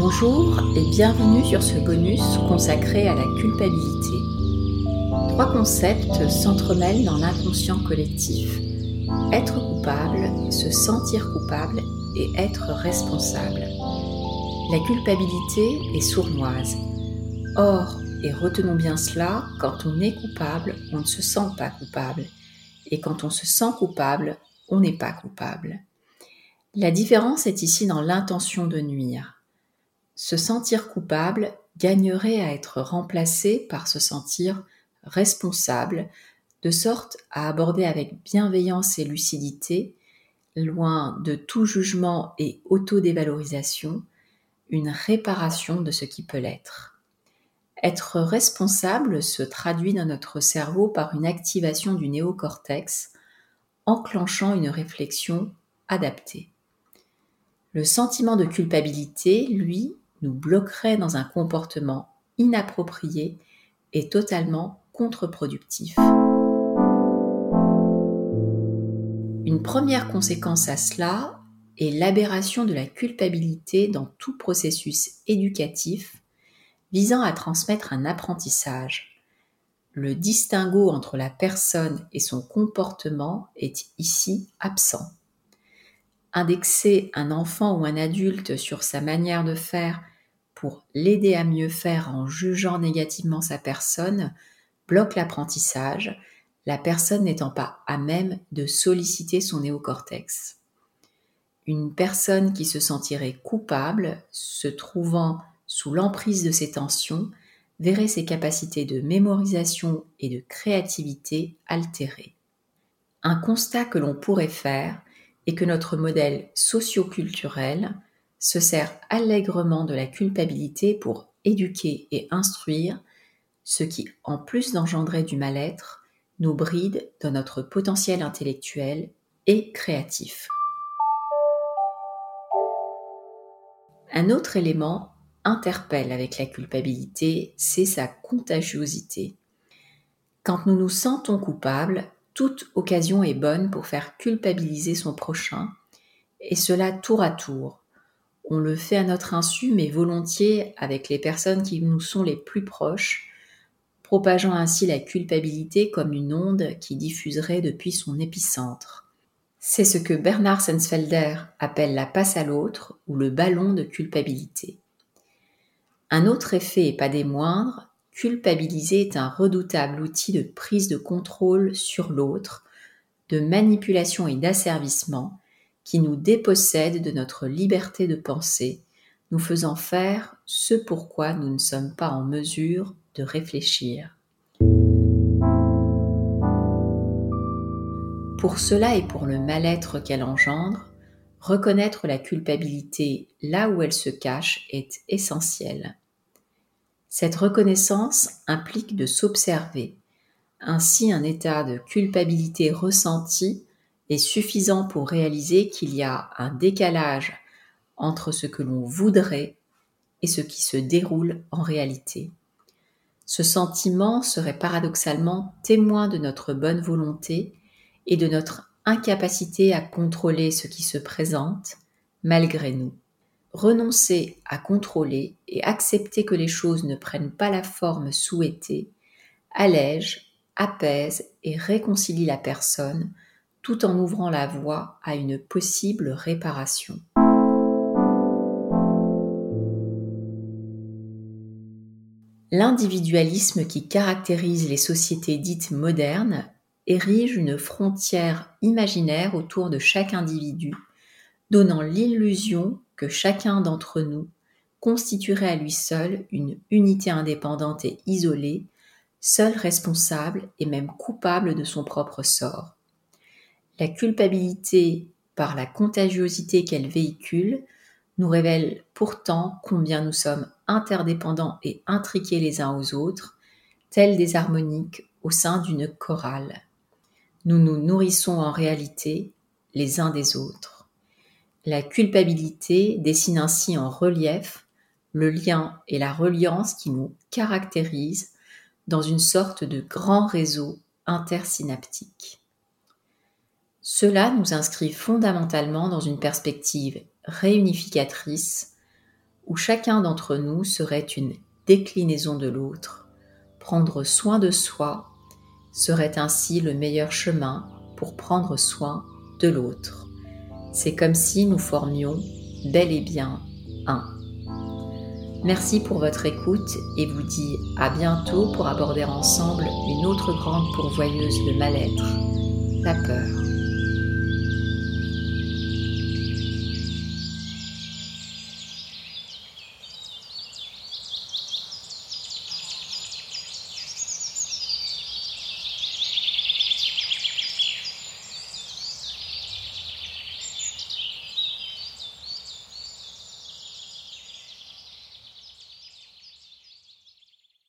Bonjour et bienvenue sur ce bonus consacré à la culpabilité. Trois concepts s'entremêlent dans l'inconscient collectif. Être coupable, se sentir coupable et être responsable. La culpabilité est sournoise. Or, et retenons bien cela, quand on est coupable, on ne se sent pas coupable. Et quand on se sent coupable, on n'est pas coupable. La différence est ici dans l'intention de nuire se sentir coupable gagnerait à être remplacé par se sentir responsable, de sorte à aborder avec bienveillance et lucidité, loin de tout jugement et autodévalorisation, une réparation de ce qui peut l'être. Être responsable se traduit dans notre cerveau par une activation du néocortex, enclenchant une réflexion adaptée. Le sentiment de culpabilité, lui, nous bloquerait dans un comportement inapproprié et totalement contre-productif. Une première conséquence à cela est l'aberration de la culpabilité dans tout processus éducatif visant à transmettre un apprentissage. Le distinguo entre la personne et son comportement est ici absent indexer un enfant ou un adulte sur sa manière de faire pour l'aider à mieux faire en jugeant négativement sa personne bloque l'apprentissage, la personne n'étant pas à même de solliciter son néocortex. Une personne qui se sentirait coupable, se trouvant sous l'emprise de ces tensions, verrait ses capacités de mémorisation et de créativité altérées. Un constat que l'on pourrait faire et que notre modèle socioculturel se sert allègrement de la culpabilité pour éduquer et instruire, ce qui, en plus d'engendrer du mal-être, nous bride dans notre potentiel intellectuel et créatif. Un autre élément interpelle avec la culpabilité, c'est sa contagiosité. Quand nous nous sentons coupables, toute occasion est bonne pour faire culpabiliser son prochain, et cela tour à tour. On le fait à notre insu, mais volontiers avec les personnes qui nous sont les plus proches, propageant ainsi la culpabilité comme une onde qui diffuserait depuis son épicentre. C'est ce que Bernard Sensfelder appelle la passe à l'autre ou le ballon de culpabilité. Un autre effet, et pas des moindres, culpabiliser est un redoutable outil de prise de contrôle sur l'autre, de manipulation et d'asservissement qui nous dépossède de notre liberté de penser, nous faisant faire ce pourquoi nous ne sommes pas en mesure de réfléchir. Pour cela et pour le mal-être qu'elle engendre, reconnaître la culpabilité là où elle se cache est essentiel. Cette reconnaissance implique de s'observer. Ainsi, un état de culpabilité ressenti est suffisant pour réaliser qu'il y a un décalage entre ce que l'on voudrait et ce qui se déroule en réalité. Ce sentiment serait paradoxalement témoin de notre bonne volonté et de notre incapacité à contrôler ce qui se présente malgré nous renoncer à contrôler et accepter que les choses ne prennent pas la forme souhaitée allège, apaise et réconcilie la personne tout en ouvrant la voie à une possible réparation. L'individualisme qui caractérise les sociétés dites modernes érige une frontière imaginaire autour de chaque individu, donnant l'illusion que chacun d'entre nous constituerait à lui seul une unité indépendante et isolée, seul responsable et même coupable de son propre sort. La culpabilité, par la contagiosité qu'elle véhicule, nous révèle pourtant combien nous sommes interdépendants et intriqués les uns aux autres, tels des harmoniques au sein d'une chorale. Nous nous nourrissons en réalité les uns des autres. La culpabilité dessine ainsi en relief le lien et la reliance qui nous caractérisent dans une sorte de grand réseau intersynaptique. Cela nous inscrit fondamentalement dans une perspective réunificatrice où chacun d'entre nous serait une déclinaison de l'autre, prendre soin de soi serait ainsi le meilleur chemin pour prendre soin de l'autre. C'est comme si nous formions bel et bien un. Merci pour votre écoute et vous dis à bientôt pour aborder ensemble une autre grande pourvoyeuse de mal-être, la peur.